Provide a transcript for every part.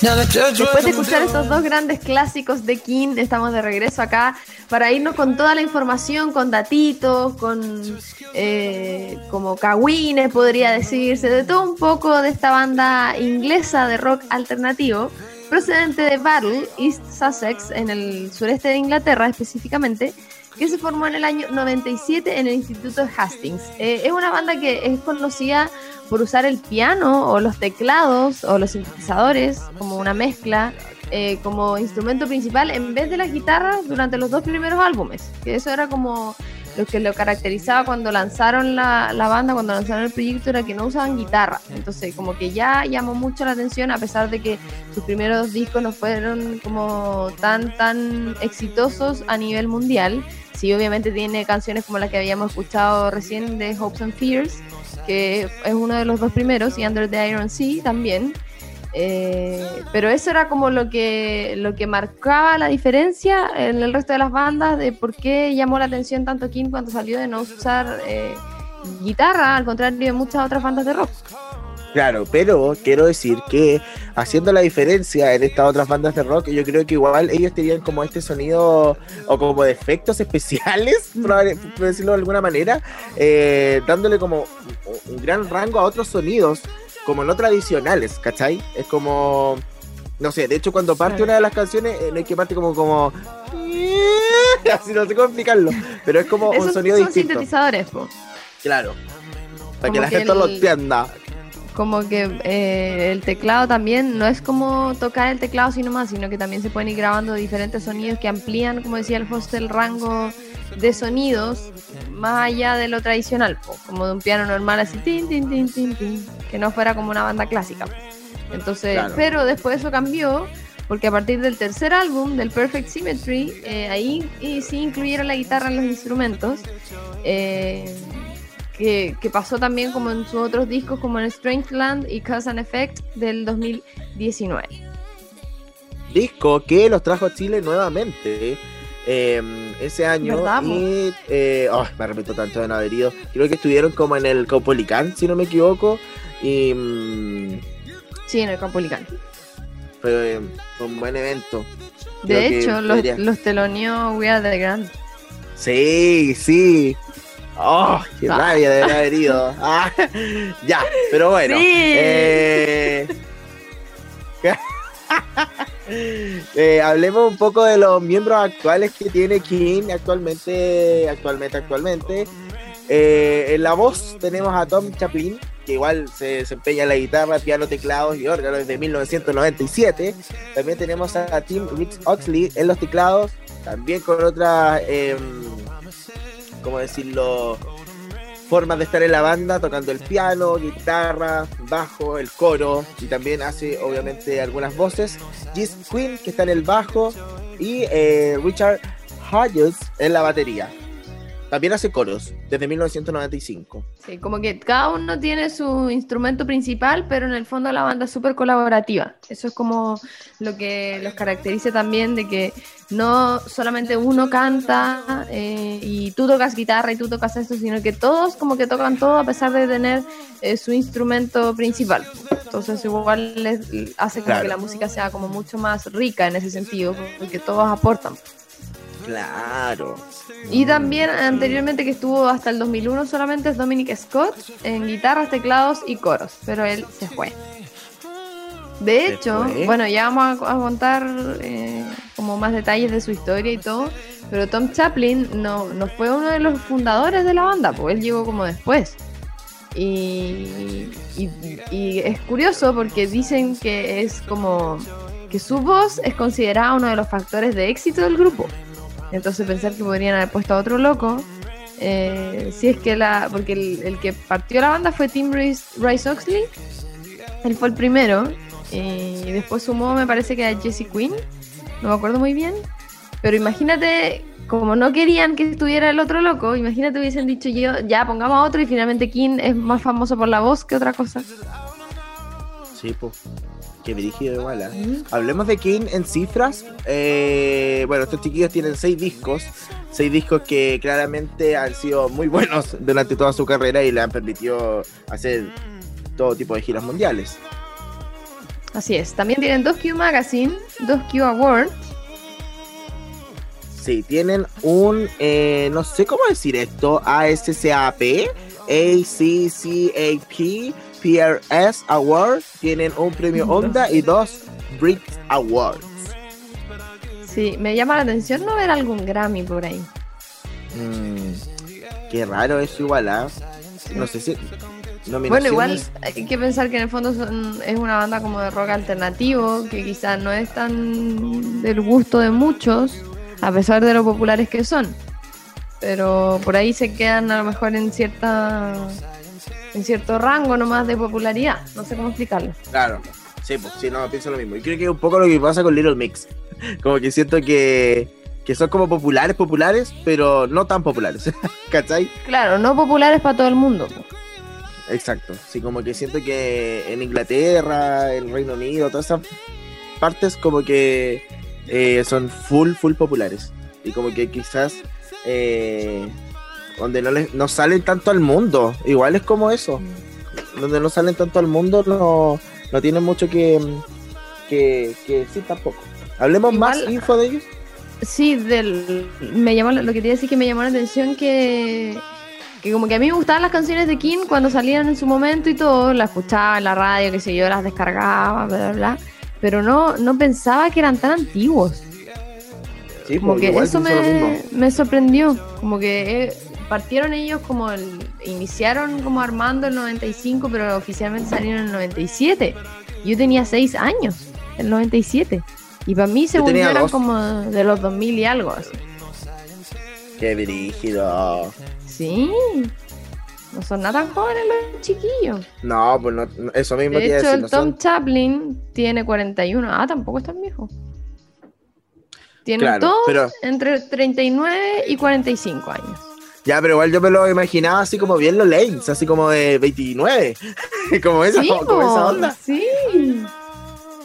Después de escuchar estos dos grandes clásicos de King, estamos de regreso acá para irnos con toda la información, con datitos, con eh, como cagüines, podría decirse, de todo un poco de esta banda inglesa de rock alternativo, procedente de Battle, East Sussex, en el sureste de Inglaterra específicamente, que se formó en el año 97 en el Instituto Hastings. Eh, es una banda que es conocida por usar el piano o los teclados o los sintetizadores como una mezcla eh, como instrumento principal en vez de las guitarras durante los dos primeros álbumes, que eso era como lo que lo caracterizaba cuando lanzaron la, la, banda, cuando lanzaron el proyecto, era que no usaban guitarra. Entonces, como que ya llamó mucho la atención, a pesar de que sus primeros discos no fueron como tan, tan exitosos a nivel mundial. Sí, obviamente tiene canciones como la que habíamos escuchado recién de Hopes and Fears, que es uno de los dos primeros, y Under the Iron Sea también. Eh, pero eso era como lo que, lo que marcaba la diferencia en el resto de las bandas de por qué llamó la atención tanto Kim cuando salió de no usar eh, guitarra, al contrario de muchas otras bandas de rock. Claro, pero quiero decir que haciendo la diferencia en estas otras bandas de rock, yo creo que igual ellos tenían como este sonido o como de efectos especiales, por decirlo de alguna manera, eh, dándole como un gran rango a otros sonidos como no tradicionales, ¿cachai? Es como, no sé, de hecho cuando parte una de las canciones, eh, no hay que parte como, como, así no sé cómo explicarlo, pero es como un sonido son distinto. sintetizadores, po. Claro, para que la gente lo entienda. Como que eh, el teclado también no es como tocar el teclado sino más, sino que también se pueden ir grabando diferentes sonidos que amplían, como decía el host, el rango de sonidos más allá de lo tradicional, po, como de un piano normal así, tin, tin, tin, tin, tin, que no fuera como una banda clásica. Entonces, Claro. pero después eso cambió, porque a partir del tercer álbum, del Perfect Symmetry, eh, ahí y sí incluyeron la guitarra en los instrumentos. eh, que, que pasó también como en sus otros discos como en Strengthland y Cause and Effect del 2019. disco que los trajo a Chile nuevamente eh, ese año ¿Verdad, y eh, oh, me arrepiento tanto de no haber ido creo que estuvieron como en el Caupolicán si no me equivoco y mm, Sí, en el Campolicán. fue, fue un buen evento De Creo hecho, los, los teloneó We Are the Grand. sí sí Oh, qué Ah. rabia de haber ido. Ah, ya, pero bueno. Sí. eh, eh, hablemos un poco de los miembros actuales que tiene King actualmente, actualmente, actualmente. Eh, en la voz tenemos a Tom Chaplin, que igual se desempeña en la guitarra, piano, teclados y órgano desde 1997. También tenemos a Tim Rich Oxley en los teclados, también con otras, eh, ¿cómo decirlo? Formas de estar en la banda, tocando el piano, guitarra, bajo, el coro y también hace obviamente algunas voces. Gis Quinn, que está en el bajo, y eh, Richard Hodges en la batería. También hace coros desde 1995. Sí, como que cada uno tiene su instrumento principal, pero en el fondo la banda es súper colaborativa. Eso es como lo que los caracteriza también de que no solamente uno canta eh, y tú tocas guitarra y tú tocas esto, sino que todos como que tocan todo a pesar de tener eh, su instrumento principal. Entonces igual les hace como Claro. que la música sea como mucho más rica en ese sentido, porque todos aportan. Claro. Y también anteriormente que estuvo hasta el 2001 solamente es Dominic Scott en guitarras, teclados y coros, pero él se fue. De ¿Se hecho, fue? bueno, ya vamos a, a contar eh, como más detalles de su historia y todo, pero Tom Chaplin no, no fue uno de los fundadores de la banda, pues él llegó como después. Y, y- y es curioso porque dicen que es como que su voz es considerada uno de los factores de éxito del grupo. Entonces pensar que podrían haber puesto a otro loco. eh, si es que la. Porque el, que partió la banda fue Tim Rice, Rice Oxley. Él fue el primero. eh, y después sumó, me parece que a Jesse Quinn. No me acuerdo muy bien. Pero imagínate, como no querían que estuviera el otro loco, imagínate hubiesen dicho yo, ya pongamos a otro y finalmente King es más famoso por la voz que otra cosa. Sí, pues. Que dirigido igual, ¿eh? Hablemos de King en cifras. Eh, bueno, estos chiquillos tienen seis discos. Seis discos que claramente han sido muy buenos durante toda su carrera y le han permitido hacer todo tipo de giras mundiales. Así es. También tienen dos Q Magazine, dos Q Awards. Sí, tienen un, eh, no sé cómo decir esto, ASCAP, ACCAP, PRS Award, tienen un premio Onda y dos Brit Awards. Sí, me llama la atención no ver algún Grammy por ahí. Mm, qué raro eso igual, ¿ah? No sé si... Bueno, igual hay que pensar que en el fondo es una banda como de rock alternativo, que quizás no es tan del gusto de muchos, a pesar de lo populares que son. Pero por ahí se quedan a lo mejor en cierta en cierto rango nomás de popularidad. No sé cómo explicarlo. Claro, sí, pues sí, no, pienso lo mismo. Y creo que es un poco lo que pasa con Little Mix. Como que siento que, que son como populares, populares, pero no tan populares. ¿Cachai? Claro, no populares para todo el mundo. Exacto. Sí, como que siento que en Inglaterra, en Reino Unido, todas esas partes como que eh, son full, full populares. Y como que quizás eh, donde no, les, no salen tanto al mundo. Igual es como eso. Donde no salen tanto al mundo no, no tienen mucho que, que, que decir tampoco. Hablemos más info de ellos. Sí, del, me llamó, lo que quería decir que me llamó la atención que, que como que a mí me gustaban las canciones de King cuando salían en su momento y todo, las escuchaba en la radio, que sé yo, las descargaba, bla, bla, bla pero no, no pensaba que eran tan antiguos. Sí, como pues, que eso me, me, sorprendió, como que eh, partieron ellos como el, iniciaron como armando el 95, pero oficialmente salieron en el 97. Yo tenía 6 años, el 97. Y para mí se volvieron como de los 2000 y algo así. Qué dirigido. Sí. No son nada tan jóvenes los chiquillos. No, pues no, eso mismo De hecho, el Tom Chaplin tiene 41. Ah, tampoco es tan viejo. Tiene todos entre 39 y 45 años. Ya, pero igual yo me lo imaginaba así como bien los lanes, así como de 29. como, esa, como esa onda. Sí.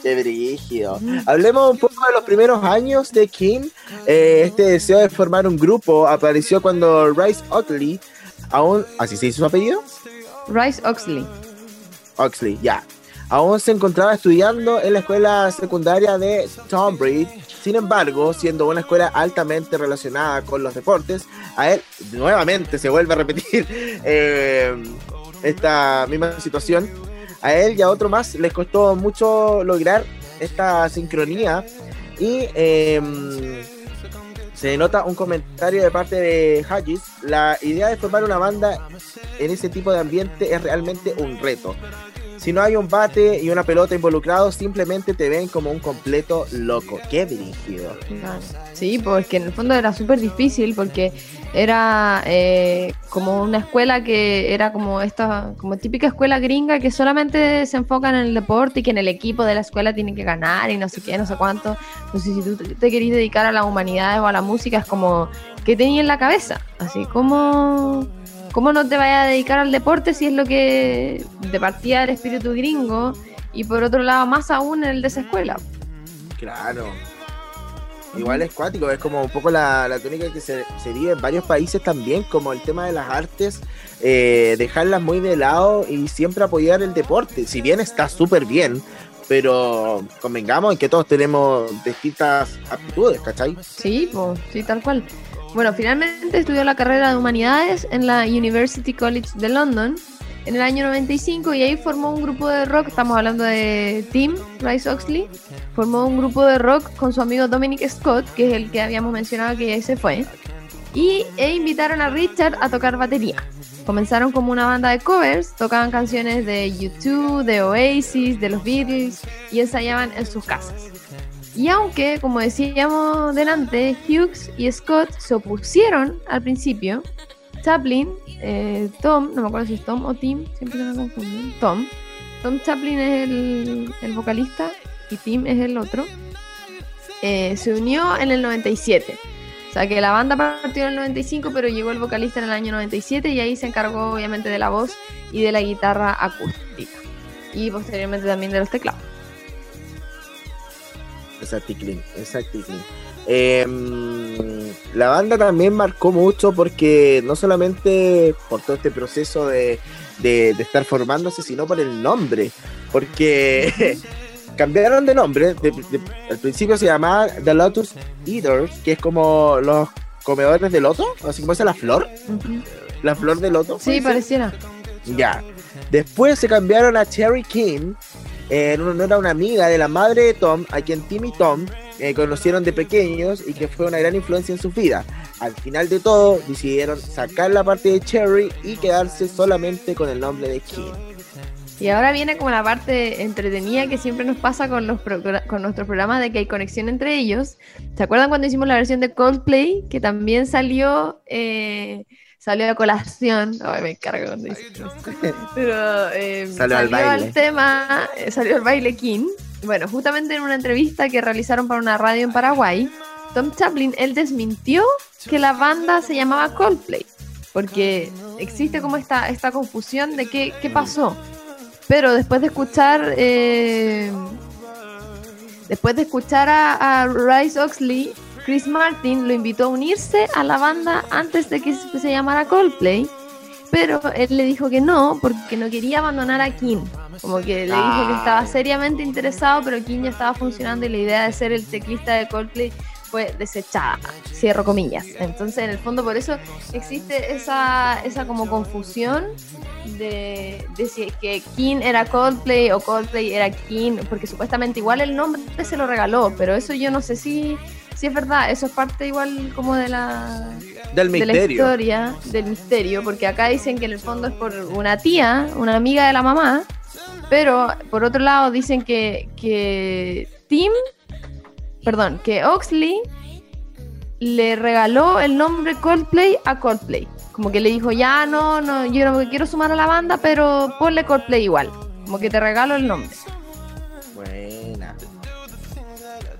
Qué brígido. Hablemos un poco de los primeros años de King. Eh, este deseo de formar un grupo apareció cuando Rice Oakley aún, ¿así se dice su apellido? Rice Oxley. Oxley, ya. Aún se encontraba estudiando en la escuela secundaria de Tonbridge. Sin embargo, siendo una escuela altamente relacionada con los deportes, a él nuevamente se vuelve a repetir eh, esta misma situación. A él y a otro más les costó mucho lograr esta sincronía y eh, se nota un comentario de parte de Hagis. La idea de formar una banda en ese tipo de ambiente es realmente un reto. Si no hay un bate y una pelota involucrados, simplemente te ven como un completo loco. Qué dirigido. Sí, porque en el fondo era súper difícil porque era eh, como una escuela que era como esta, como típica escuela gringa que solamente se enfoca en el deporte y que en el equipo de la escuela tiene que ganar y no sé qué, no sé cuánto. Entonces, si tú te querís dedicar a la humanidad o a la música, es como, ¿qué tenías en la cabeza? Así como ¿Cómo no te vayas a dedicar al deporte si es lo que de partida el espíritu gringo y por otro lado más aún el de esa escuela? Claro. Igual es cuático, es como un poco la, la tónica que se, se, vive en varios países también, como el tema de las artes, eh, dejarlas muy de lado y siempre apoyar el deporte. Si bien está súper bien, pero convengamos en que todos tenemos distintas aptitudes, ¿cachai? Sí, pues, sí, tal cual. Bueno, finalmente estudió la carrera de humanidades en la University College de London en el año 95 y ahí formó un grupo de rock, estamos hablando de Tim Rice Oxley, formó un grupo de rock con su amigo Dominic Scott, que es el que habíamos mencionado que ya se fue, y e invitaron a Richard a tocar batería. Comenzaron como una banda de covers, tocaban canciones de YouTube, de Oasis, de los Beatles y ensayaban en sus casas. Y aunque, como decíamos delante, Hughes y Scott se opusieron al principio, Chaplin, eh, Tom, no me acuerdo si es Tom o Tim, siempre se me confunden, Tom, Tom Chaplin es el, vocalista y Tim es el otro, eh, se unió en el 97. O sea que la banda partió en el 95, pero llegó el vocalista en el año 97 y ahí se encargó obviamente de la voz y de la guitarra acústica. Y posteriormente también de los teclados. Exactly, exactly. Eh, la banda también marcó mucho porque no solamente por todo este proceso de, de, estar formándose, sino por el nombre. Porque cambiaron de nombre. al principio se llamaba The Lotus Eaters, que es como los comedores de loto, así como es la flor. La flor de loto. Sí, pareciera. Ya. Después se cambiaron a Cherry King, en honor a una amiga de la madre de Tom, a quien Tim y Tom eh, conocieron de pequeños y que fue una gran influencia en su vida. Al final de todo, decidieron sacar la parte de Cherry y quedarse solamente con el nombre de King. Y ahora viene como la parte entretenida que siempre nos pasa con, los con nuestros programas de que hay conexión entre ellos. ¿Se acuerdan cuando hicimos la versión de Coldplay? Que también salió, eh, salió a colación. Ay, me encargo cuando dice Pero eh, salió, al baile. tema, eh, salió el baile King. Bueno, justamente en una entrevista que realizaron para una radio en Paraguay, Tom Chaplin, él desmintió que la banda se llamaba Coldplay. Porque existe como esta, esta confusión de qué, qué pasó. Pero después de escuchar, eh, después de escuchar a, a, Rice Oxley, Chris Martin lo invitó a unirse a la banda antes de que se llamara Coldplay. Pero él le dijo que no, porque no quería abandonar a King. Como que le dijo que estaba ah. seriamente interesado, pero King ya estaba funcionando y la idea de ser el teclista de Coldplay fue desechada, cierro comillas. Entonces, en el fondo, por eso existe esa, esa como confusión de, de si que King era Coldplay o Coldplay era King, porque supuestamente igual el nombre se lo regaló, pero eso yo no sé si, si es verdad, eso es parte igual como de la, del misterio. de la historia, del misterio, porque acá dicen que en el fondo es por una tía, una amiga de la mamá, pero por otro lado dicen que, que Tim perdón, que Oxley le regaló el nombre Coldplay a Coldplay. Como que le dijo, ya no, no, yo no quiero sumar a la banda, pero ponle Coldplay igual. Como que te regalo el nombre. Buena.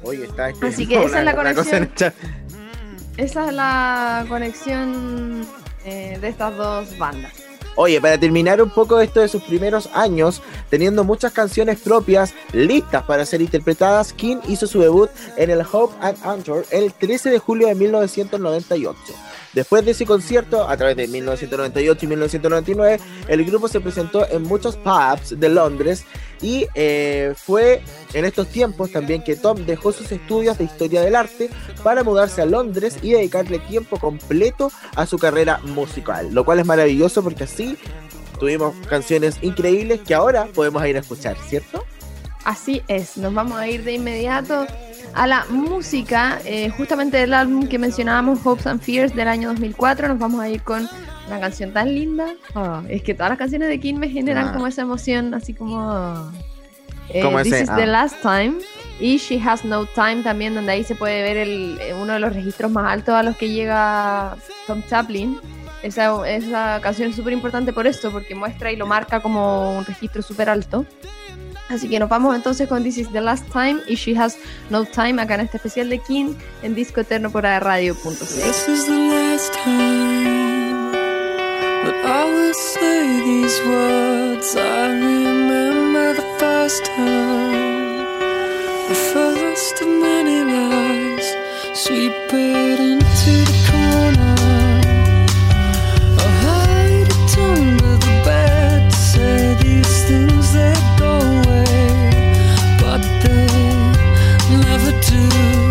Oye, está Así que esa es la conexión. Esa es la conexión eh, de estas dos bandas. Oye, para terminar un poco esto de sus primeros años, teniendo muchas canciones propias listas para ser interpretadas, King hizo su debut en el Hope and Hunter el 13 de julio de 1998. Después de ese concierto, a través de 1998 y 1999, el grupo se presentó en muchos pubs de Londres y eh, fue en estos tiempos también que Tom dejó sus estudios de historia del arte para mudarse a Londres y dedicarle tiempo completo a su carrera musical, lo cual es maravilloso porque así tuvimos canciones increíbles que ahora podemos ir a escuchar, ¿cierto? Así es, nos vamos a ir de inmediato a la música, eh, justamente del álbum que mencionábamos, Hopes and Fears del año 2004, nos vamos a ir con una canción tan linda. Oh, es que todas las canciones de King me generan ah. como esa emoción, así como... Eh, This is the ah. last time. Y She Has No Time también, donde ahí se puede ver el, eh, uno de los registros más altos a los que llega Tom Chaplin. Esa, esa canción es súper importante por esto, porque muestra y lo marca como un registro súper alto. Así que nos vamos entonces con This is the Last Time y She Has No Time acá en este especial de King en Disco Eterno por radio.c. This is the last time that I will say these words. I remember the first time, the first of many lies, sweep it into the corner. To.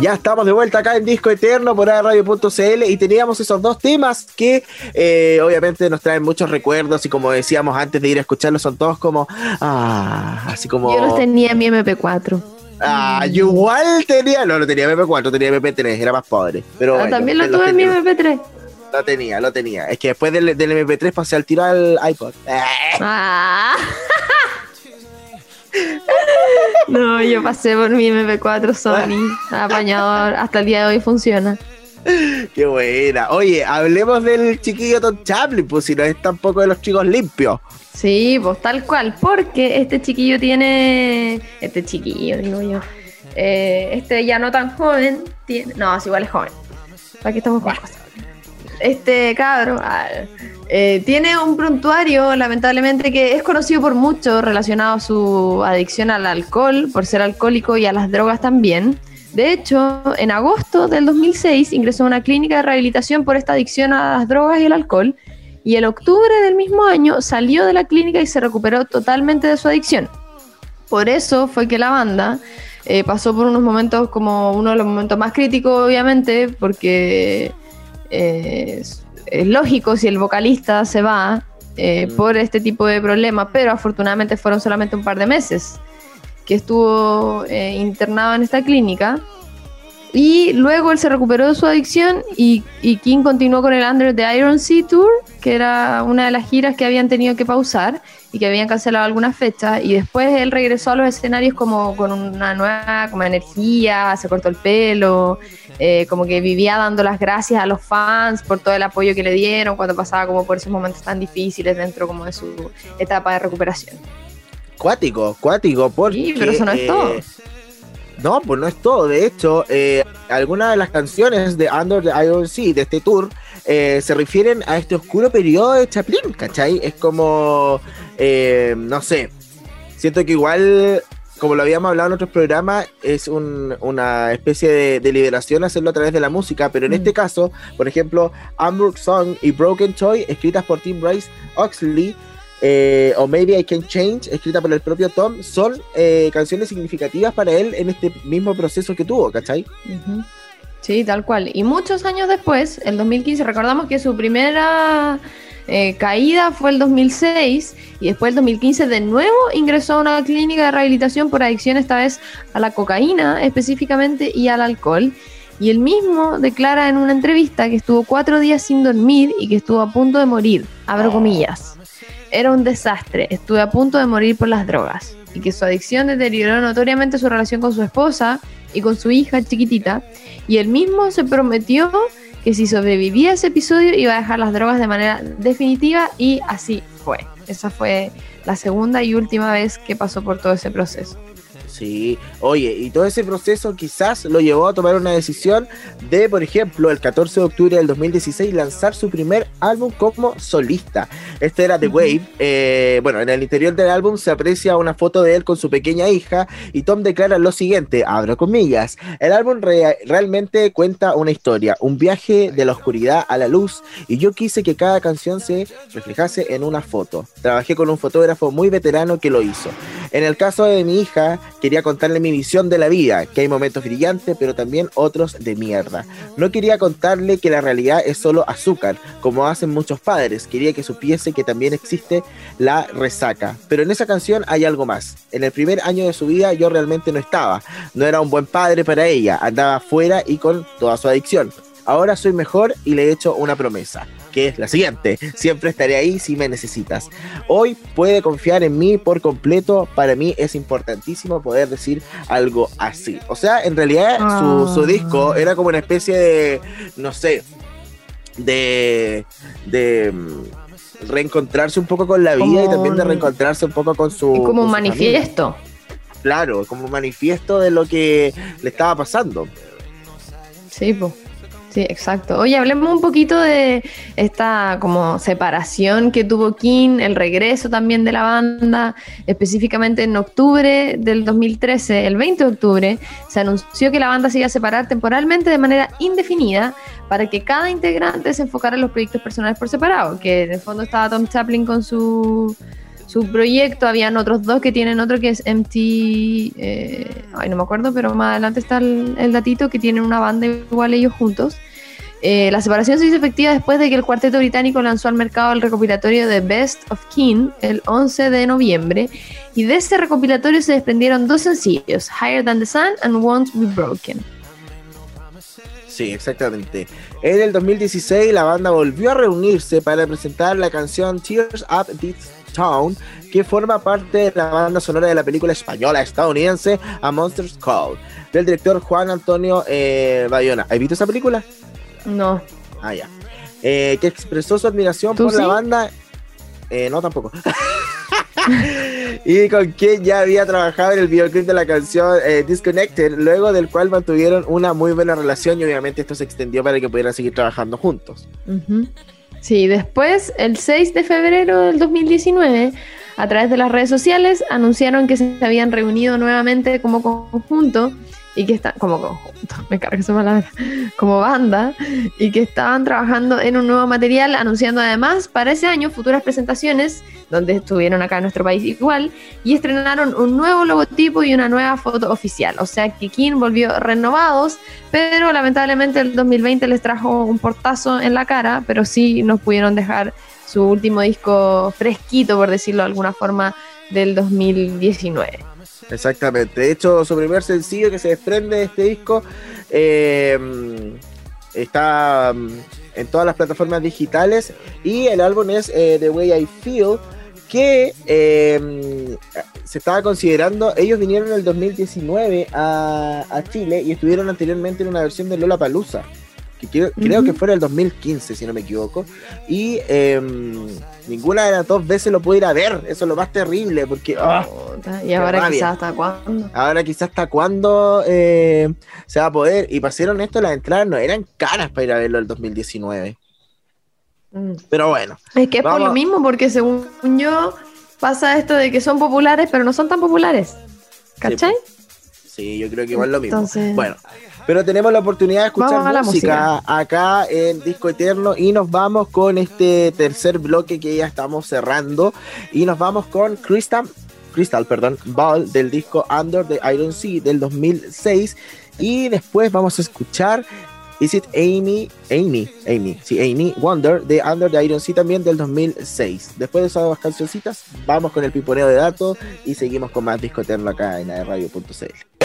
Ya estamos de vuelta acá en Disco Eterno por radio.cl y teníamos esos dos temas que eh, obviamente nos traen muchos recuerdos y como decíamos antes de ir a escucharlos son todos como ah, así como Yo los tenía en mi MP4. ah, yo igual tenía, no, no tenía MP4, tenía MP3, era más pobre, pero Ah, bueno, también lo tuve en mi tenía. MP3. Lo tenía, lo tenía. Es que después del, del MP3 pasé al tiro al iPod. Ah. No, yo pasé por mi MP4 Sony, apañador, hasta el día de hoy funciona. qué buena. Oye, hablemos del chiquillo Tom Chaplin, pues si no es tampoco de los chicos limpios. Sí, pues tal cual, porque este chiquillo tiene. Este chiquillo, digo yo. eh, este ya no tan joven, tiene. No, es igual es joven. ¿Para qué estamos con cosas? Este cabro ah, eh, tiene un prontuario, lamentablemente, que es conocido por muchos relacionado a su adicción al alcohol, por ser alcohólico y a las drogas también. De hecho, en agosto del 2006 ingresó a una clínica de rehabilitación por esta adicción a las drogas y el alcohol y en octubre del mismo año salió de la clínica y se recuperó totalmente de su adicción. Por eso fue que la banda eh, pasó por unos momentos como uno de los momentos más críticos, obviamente, porque eh, es, lógico si el vocalista se va eh, Mm. por este tipo de problemas, pero afortunadamente fueron solamente un par de meses que estuvo eh, internado en esta clínica. Y luego él se recuperó de su adicción y, y King continuó con el Under the Iron Sea Tour, que era una de las giras que habían tenido que pausar y que habían cancelado algunas fechas. Y después él regresó a los escenarios como con una nueva como energía, se cortó el pelo, eh, como que vivía dando las gracias a los fans por todo el apoyo que le dieron cuando pasaba como por esos momentos tan difíciles dentro como de su etapa de recuperación. Cuático, cuático, porque... Sí, pero eso no es todo. No, pues no es todo. De hecho, eh, algunas de las canciones de Under the Iron Sea, de este tour, eh, se refieren a este oscuro periodo de Chaplin, ¿cachai? Es como, eh, no sé, siento que igual, como lo habíamos hablado en otros programas, es un- una especie de, de liberación hacerlo a través de la música, pero en Mm. este caso, por ejemplo, Hamburg Song y Broken Toy, escritas por Tim Bryce Oxley, eh, o Maybe I Can Change, escrita por el propio Tom, son eh, canciones significativas para él en este mismo proceso que tuvo, ¿cachai? Sí, tal cual. Y muchos años después, el 2015, recordamos que su primera eh, caída fue el 2006 y después el 2015 de nuevo ingresó a una clínica de rehabilitación por adicción esta vez a la cocaína específicamente y al alcohol. Y él mismo declara en una entrevista que estuvo cuatro días sin dormir y que estuvo a punto de morir, abro comillas. Era un desastre, estuve a punto de morir por las drogas y que su adicción deterioró notoriamente su relación con su esposa y con su hija chiquitita y él mismo se prometió que si sobrevivía ese episodio iba a dejar las drogas de manera definitiva y así fue. Esa fue la segunda y última vez que pasó por todo ese proceso. Sí, oye, y todo ese proceso quizás lo llevó a tomar una decisión de, por ejemplo, el 14 de octubre del 2016 lanzar su primer álbum como solista. Este era The. Wave. eh, bueno, en el interior del álbum se aprecia una foto de él con su pequeña hija y Tom declara lo siguiente, abro comillas, el álbum rea- realmente cuenta una historia, un viaje de la oscuridad a la luz y yo quise que cada canción se reflejase en una foto. Trabajé con un fotógrafo muy veterano que lo hizo. En el caso de mi hija, quería contarle mi visión de la vida, que hay momentos brillantes, pero también otros de mierda. No quería contarle que la realidad es solo azúcar, como hacen muchos padres. Quería que supiese que también existe la resaca. Pero en esa canción hay algo más. En el primer año de su vida yo realmente no estaba. No era un buen padre para ella. Andaba afuera y con toda su adicción. Ahora soy mejor y le he hecho una promesa, que es la siguiente. Siempre estaré ahí si me necesitas. Hoy puede confiar en mí por completo. Para mí es importantísimo poder decir algo así. O sea, en realidad su, su Ah. disco era como una especie de, no sé, de, de mm, reencontrarse un poco con la vida y también de reencontrarse un poco con su... Es como un familia. manifiesto. Claro, como un manifiesto de lo que le estaba pasando. Sí, po. Sí, exacto. Oye, hablemos un poquito de esta como separación que tuvo King, el regreso también de la banda, específicamente en octubre del 2013, el 20 de octubre, se anunció que la banda se iba a separar temporalmente de manera indefinida para que cada integrante se enfocara en los proyectos personales por separado, que en el fondo estaba Tom Chaplin con su su proyecto. Habían otros dos que tienen otro que es MT. eh, ay, no me acuerdo, pero más adelante está el, datito que tienen una banda igual ellos juntos. Eh, la separación se hizo efectiva después de que el cuarteto británico lanzó al mercado el recopilatorio de Best of King el 11 de noviembre. Y de ese recopilatorio se desprendieron dos sencillos: Higher Than the Sun and Won't Be Broken. Sí, exactamente. En el 2016 la banda volvió a reunirse para presentar la canción Tears Up This Town, que forma parte de la banda sonora de la película española estadounidense A Monster's Call, del director Juan Antonio eh, Bayona. ¿Has visto esa película? No. Ah, ya. Eh, que expresó su admiración ¿Tú por la banda. Eh, no, tampoco. y con quien ya había trabajado en el videoclip de la canción eh, Disconnected, luego del cual mantuvieron una muy buena relación y obviamente esto se extendió para que pudieran seguir trabajando juntos. Ujú. Sí, después, el 6 de febrero del 2019, a través de las redes sociales, anunciaron que se habían reunido nuevamente como conjunto y que están como conjunto, me carga esa palabra, como banda y que estaban trabajando en un nuevo material, anunciando además para ese año futuras presentaciones donde estuvieron acá en nuestro país igual y estrenaron un nuevo logotipo y una nueva foto oficial. O sea que volvió renovados, pero lamentablemente el 2020 les trajo un portazo en la cara, pero sí nos pudieron dejar su último disco fresquito, por decirlo de alguna forma, del 2019. Exactamente. De hecho, su primer sencillo que se desprende de este disco eh, está mm, en todas las plataformas digitales y el álbum es eh, The Way I Feel que eh, se estaba considerando, ellos vinieron en el 2019 a, a Chile y estuvieron anteriormente en una versión de Lola Palusa, que creo, creo Ujú. que fue en el 2015, si no me equivoco, y eh, ninguna de las dos veces lo pude ir a ver, eso es lo más terrible, porque Puta, y ahora quizás hasta cuándo. ahora quizás hasta cuándo eh, se va a poder, y para ser honesto, las entradas no eran caras para ir a verlo el 2019, Mm. pero bueno. Es que es por lo mismo, porque según yo pasa esto de que son populares, pero no son tan populares. ¿Cachai? Sí, yo creo que igual lo mismo. Entonces- Bueno, pero tenemos la oportunidad de escuchar música, acá en Disco Eterno y nos vamos con este tercer bloque que ya estamos cerrando y nos vamos con Crystal, Crystal, perdón, Ball del disco Under the Iron Sea del 2006 y después vamos a escuchar Is It Amy, Amy, Amy, sí, Amy Wonder de Under the Iron Sea también del 2006. Después de esas dos cancioncitas, vamos con el piponeo de datos y seguimos con más Disco Eterno acá en radio.cl.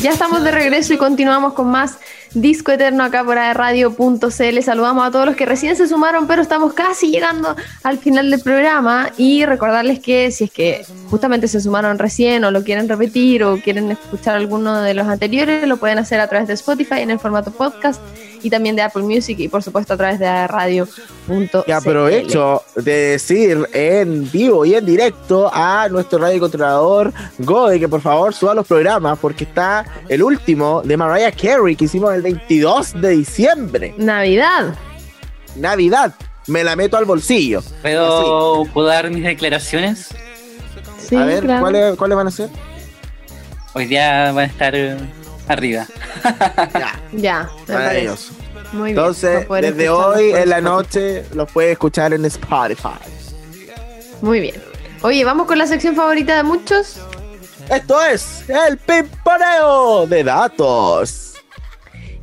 Ya estamos de regreso y continuamos con más Disco Eterno acá por radio.cl. Saludamos a todos los que recién se sumaron, pero estamos casi llegando al final del programa. Y recordarles que si es que justamente se sumaron recién o lo quieren repetir o quieren escuchar alguno de los anteriores, lo pueden hacer a través de Spotify en el formato podcast y también de Apple Music y por supuesto a través de radio.cl. Y aprovecho de decir en vivo y en directo a nuestro radio controlador Gode que por favor suba los programas porque está el último de Mariah Carey que hicimos el 22 de diciembre. Navidad. Navidad. Me la meto al bolsillo. ¿Puedo, ¿puedo dar mis declaraciones? Sí, a ver, claro. ¿cuáles, ¿cuáles van a ser? Hoy día van a estar eh, arriba. Ya, maravilloso. Muy bien. Entonces, desde hoy en la noche los puedes escuchar en Spotify. Muy bien. Oye, vamos con la sección favorita de muchos. Esto es el pimponeo de datos.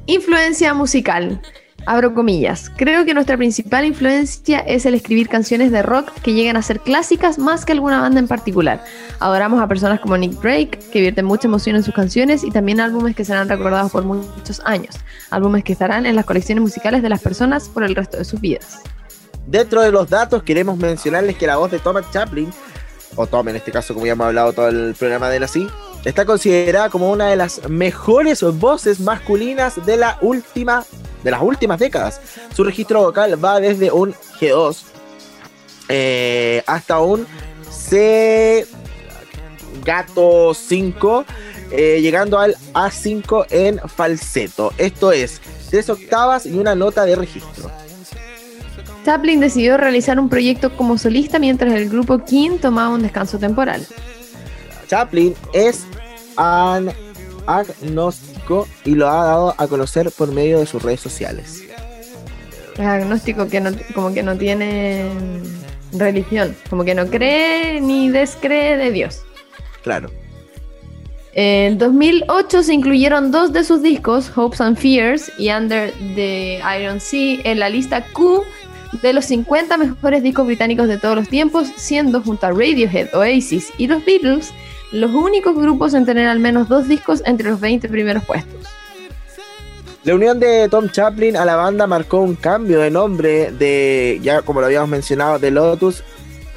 Influencia musical. Abro comillas. Creo que nuestra principal influencia es el escribir canciones de rock que llegan a ser clásicas más que alguna banda en particular. Adoramos a personas como Nick Drake, que vierten mucha emoción en sus canciones y también álbumes que serán recordados por muchos años. Álbumes que estarán en las colecciones musicales de las personas por el resto de sus vidas. Dentro de los datos queremos mencionarles que la voz de Thomas Chaplin, o Tom en este caso como ya hemos hablado todo el programa de él así, está considerada como una de las mejores voces masculinas de la última de las últimas décadas. Su registro vocal va desde un G2 eh, hasta un C Gato 5, eh, llegando al A5 en falseto. Esto es tres octavas y una nota de registro. Chaplin decidió realizar un proyecto como solista mientras el grupo King tomaba un descanso temporal. Chaplin es an y lo ha dado a conocer por medio de sus redes sociales. Es agnóstico que no, como que no tiene religión, como que no cree ni descree de Dios. Claro. En 2008 se incluyeron dos de sus discos, Hopes and Fears y Under the Iron Sea, en la lista Q de los 50 mejores discos británicos de todos los tiempos, siendo junto a Radiohead, Oasis y los Beatles los únicos grupos en tener al menos dos discos entre los 20 primeros puestos. La unión de Tom Chaplin a la banda marcó un cambio de nombre de, ya como lo habíamos mencionado, de Lotus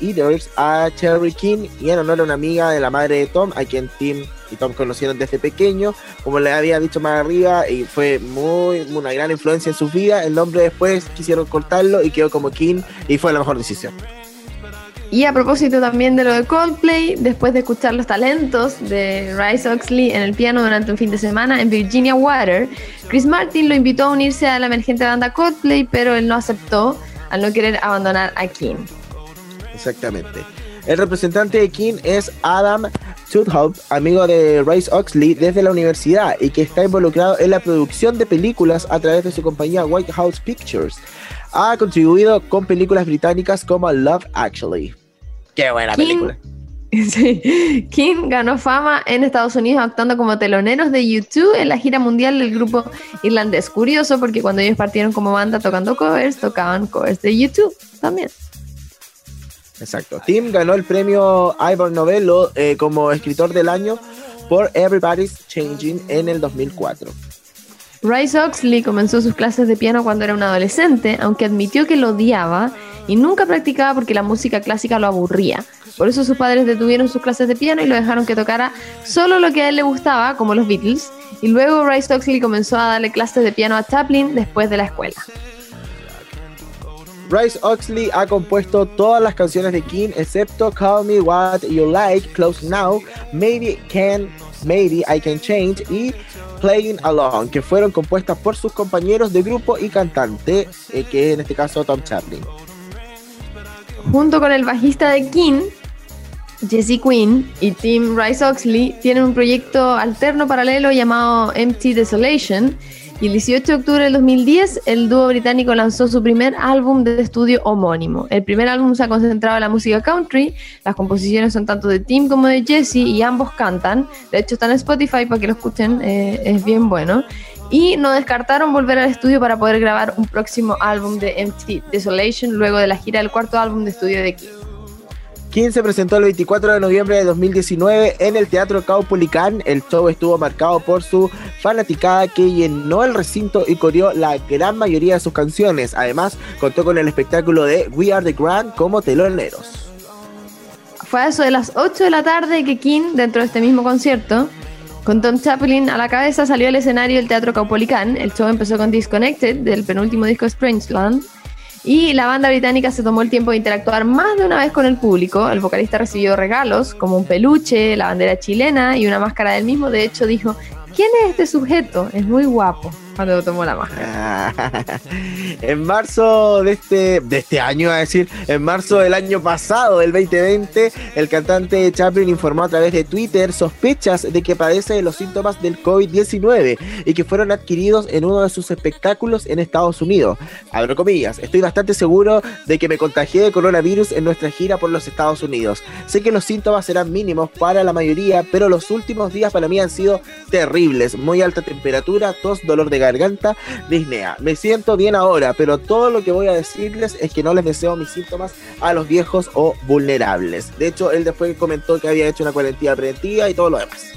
Eaters a Cherry King y en honor a una amiga de la madre de Tom, a quien Tim y Tom conocieron desde pequeño, como le había dicho más arriba, y fue muy una gran influencia en su vida. El nombre después quisieron cortarlo y quedó como King y fue la mejor decisión. Y a propósito también de lo de Coldplay, después de escuchar los talentos de Rice Oxley en el piano durante un fin de semana en Virginia Water, Chris Martin lo invitó a unirse a la emergente banda Coldplay, pero él no aceptó al no querer abandonar a King. Exactamente. El representante de King es Adam Tudhope, amigo de Rice Oxley desde la universidad y que está involucrado en la producción de películas a través de su compañía White House Pictures. Ha contribuido con películas británicas como Love Actually. Qué buena King- película. Sí. King ganó fama en Estados Unidos actuando como teloneros de YouTube en la gira mundial del grupo irlandés. Curioso porque cuando ellos partieron como banda tocando covers, tocaban covers de YouTube también. Exacto. Tim ganó el premio Ivor Novello eh, como escritor del año por Everybody's Changing en el 2004. Rice Oxley comenzó sus clases de piano cuando era un adolescente, aunque admitió que lo odiaba y nunca practicaba porque la música clásica lo aburría. Por eso sus padres detuvieron sus clases de piano y lo dejaron que tocara solo lo que a él le gustaba, como los Beatles. Y luego Rice Oxley comenzó a darle clases de piano a Chaplin después de la escuela. Rice Oxley ha compuesto todas las canciones de King excepto Call Me What You Like, Close Now, Maybe Can, Maybe I Can Change y Playing Along, que fueron compuestas por sus compañeros de grupo y cantante, eh, que en este caso Tom Chaplin. Junto con el bajista de King, Jesse Quinn y Tim Rice Oxley tienen un proyecto alterno paralelo llamado Empty Desolation. Y el 18 de octubre del 2010, el dúo británico lanzó su primer álbum de estudio homónimo. El primer álbum se ha concentrado en la música country. Las composiciones son tanto de Tim como de Jesse y ambos cantan. De hecho, están en Spotify para que lo escuchen, eh, es bien bueno. Y no descartaron volver al estudio para poder grabar un próximo álbum de Empty Desolation luego de la gira del cuarto álbum de estudio de King. King se presentó el 24 de noviembre de 2019 en el Teatro Caupolicán. El show estuvo marcado por su fanaticada que llenó el recinto y coreó la gran mayoría de sus canciones. Además, contó con el espectáculo de We Are the Grand como teloneros. Fue a eso de las 8 de la tarde que King, dentro de este mismo concierto, con Tom Chaplin a la cabeza, salió al escenario del Teatro Caupolicán. El show empezó con Disconnected, del penúltimo disco Strangeland. Y la banda británica se tomó el tiempo de interactuar más de una vez con el público. El vocalista recibió regalos como un peluche, la bandera chilena y una máscara del mismo. De hecho, dijo, ¿quién es este sujeto? Es muy guapo cuando tomó la máscara. en marzo de este, de este año, a decir, en marzo del año pasado, del 2020, el cantante Chaplin informó a través de Twitter sospechas de que padece de los síntomas del COVID-19 y que fueron adquiridos en uno de sus espectáculos en Estados Unidos. Abro comillas, estoy bastante seguro de que me contagié de coronavirus en nuestra gira por los Estados Unidos. Sé que los síntomas serán mínimos para la mayoría, pero los últimos días para mí han sido terribles. Muy alta temperatura, tos, dolor de garganta, disnea. Me siento bien ahora, pero todo lo que voy a decirles es que no les deseo mis síntomas a los viejos o vulnerables. De hecho, él después comentó que había hecho una cuarentena preventiva y todo lo demás.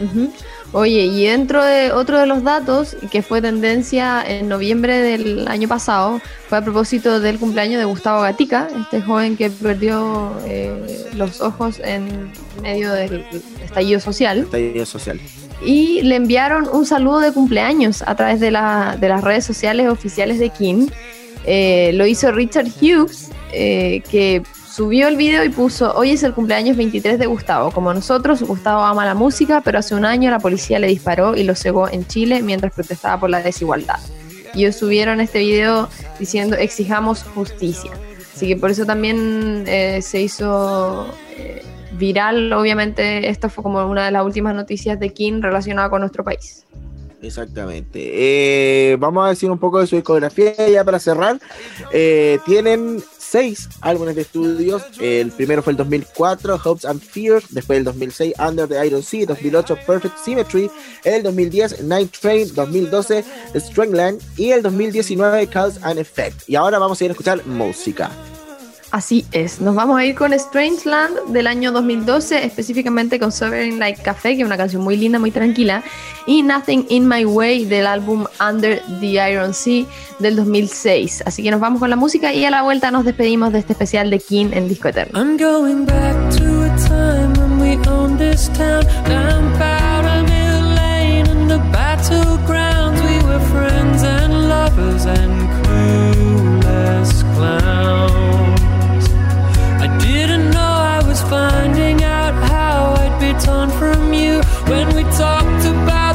Ujú. Oye, y dentro de otro de los datos que fue tendencia en noviembre del año pasado, fue a propósito del cumpleaños de Gustavo Gatica, este joven que perdió eh, los ojos en medio del estallido social. Estallido social. Y le enviaron un saludo de cumpleaños a través de, la- de las redes sociales oficiales de King. Eh, lo hizo Richard Hughes, eh, que subió el video y puso, hoy es el cumpleaños 23 de Gustavo. Como nosotros, Gustavo ama la música, pero hace un año la policía le disparó y lo cegó en Chile mientras protestaba por la desigualdad. Y ellos subieron este video diciendo, exijamos justicia. Así que por eso también eh, se hizo eh, viral, obviamente, esto fue como una de las últimas noticias de King relacionada con nuestro país. Exactamente. Eh, vamos a decir un poco de su discografía ya para cerrar. Tienen seis álbumes de estudios. El primero fue el 2004, Hopes and Fears. Después el 2006, Under the Iron Sea. 2008, Perfect Symmetry. El 2010, Night Train. 2012, Strangland. Y el 2019, Cause and Effect. Y ahora vamos a ir a escuchar música. Así es, nos vamos a ir con Strangeland del año 2012, específicamente con Sovereign Like Café, que es una canción muy linda, muy tranquila, y Nothing in My Way del álbum Under the Iron Sea del 2006. Así que nos vamos con la música y a la vuelta nos despedimos de este especial de King en Disco Eterno. I'm going back to a time when we this town the battlegrounds. We were friends and lovers and clowns. Finding out how I'd be torn from you. When we talked about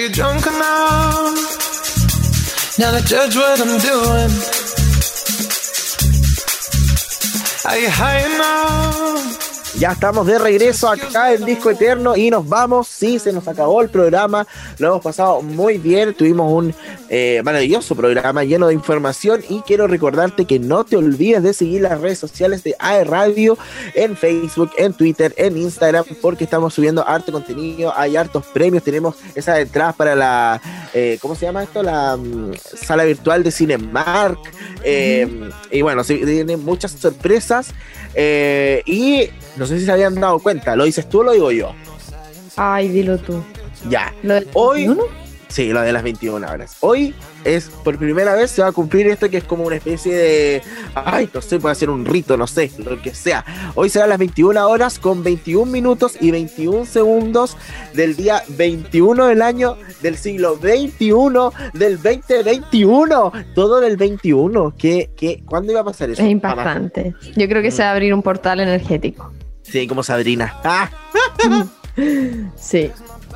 you drunk enough? Now to judge what I'm doing. Are you high enough? Ya estamos de regreso acá en Disco Eterno y nos vamos. Sí, se nos acabó el programa. Lo hemos pasado muy bien. Tuvimos un eh, maravilloso programa lleno de información. Y quiero recordarte que no te olvides de seguir las redes sociales de AE Radio en Facebook, en Twitter, en Instagram, porque estamos subiendo harto contenido. Hay hartos premios. Tenemos esas entradas para la. eh, ¿Cómo se llama esto? La mm, sala virtual de Cinemark. Eh, Y bueno, se vienen muchas sorpresas. Eh, y no sé si se habían dado cuenta, ¿lo dices tú o lo digo yo? Ay, dilo tú. Ya. ¿Lo del Hoy- 21? Sí, lo de las 21 horas. Hoy es por primera vez se va a cumplir esto que es como una especie de. Ay, no sé, puede ser un rito, no sé, lo que sea. Hoy serán las 21 horas con 21 minutos y 21 segundos del día 21 del año del siglo 21 del 2021. Todo del 21. ¿Qué, qué, ¿Cuándo iba a pasar eso? Es impactante. Yo creo que se va a abrir un portal energético. Sí, como Sabrina. Ah, Sí.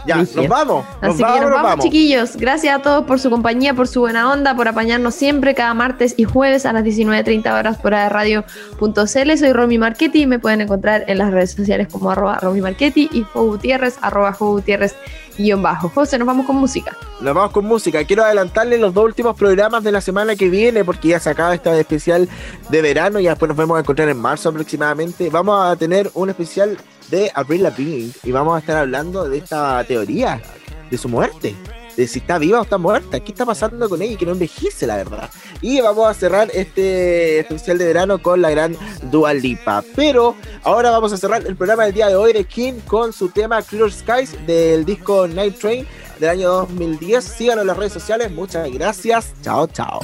Ya, nos vamos. Nos Así vamos, que nos nos vamos, chiquillos. Gracias a todos por su compañía, por su buena onda, por apañarnos siempre cada martes y jueves a las 19.30 horas por radio.cl. Soy Romy Marchetti y me pueden encontrar en las redes sociales como arroba Romy Marchetti y Jo Gutiérrez, arroba Jo Gutiérrez guion bajo. José, nos vamos con música. Nos vamos con música. Quiero adelantarles los dos últimos programas de la semana que viene porque ya se acaba esta especial de verano y después nos vamos a encontrar en marzo aproximadamente. Vamos a tener un especial de Avril Lavigne y vamos a estar hablando de esta teoría de su muerte. De si está viva o está muerta, qué está pasando con ella y que no envejece, la verdad. Y vamos a cerrar este especial de verano con la gran Dua Lipa. Pero ahora vamos a cerrar el programa del día de hoy de King con su tema Clear Skies del disco Night Train del año 2010. Síganos en las redes sociales. Muchas gracias. Chao, chao.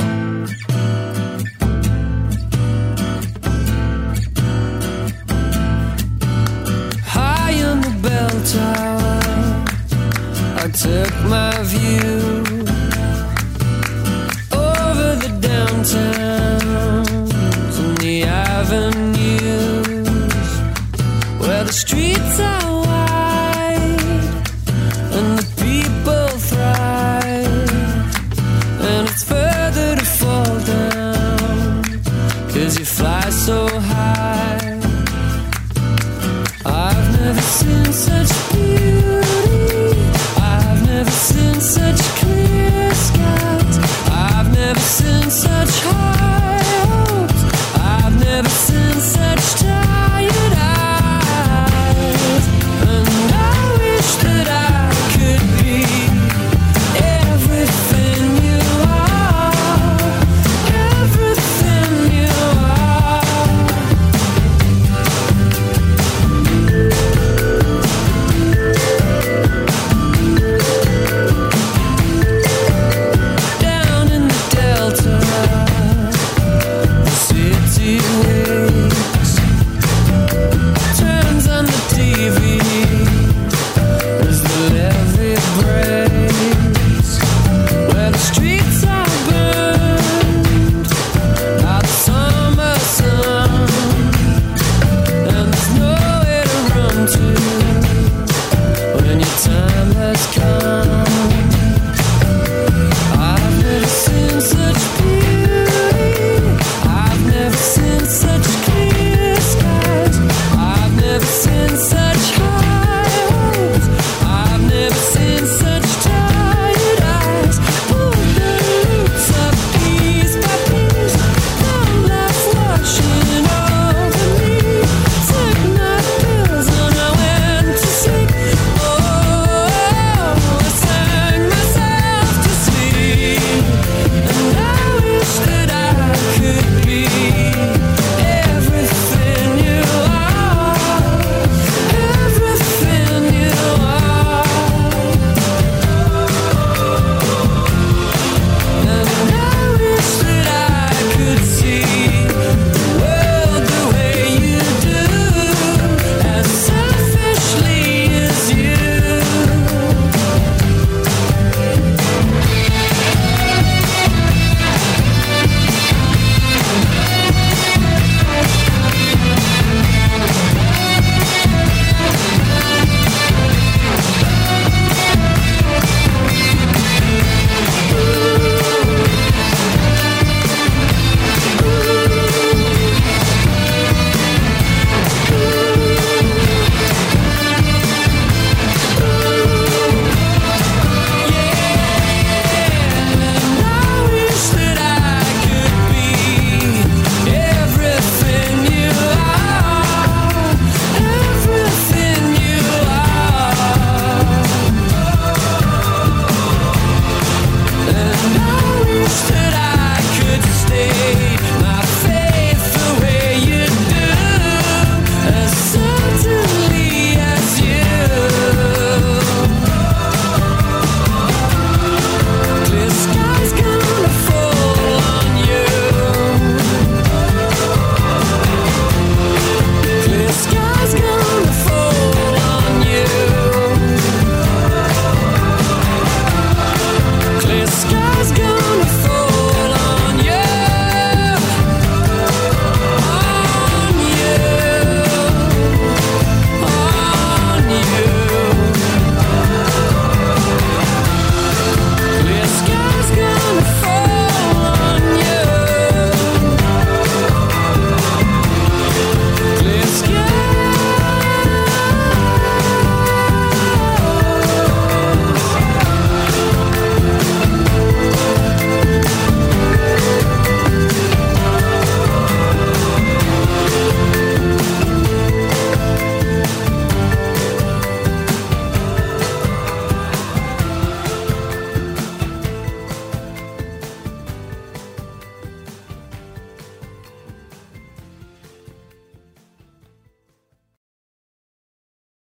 Tower, I took my view over the downtowns and the avenues where the streets